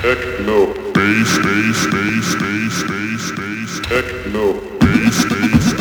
Techno. Bass, bass, bass, bass, bass, bass. Techno. Bass, bass,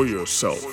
for yourself.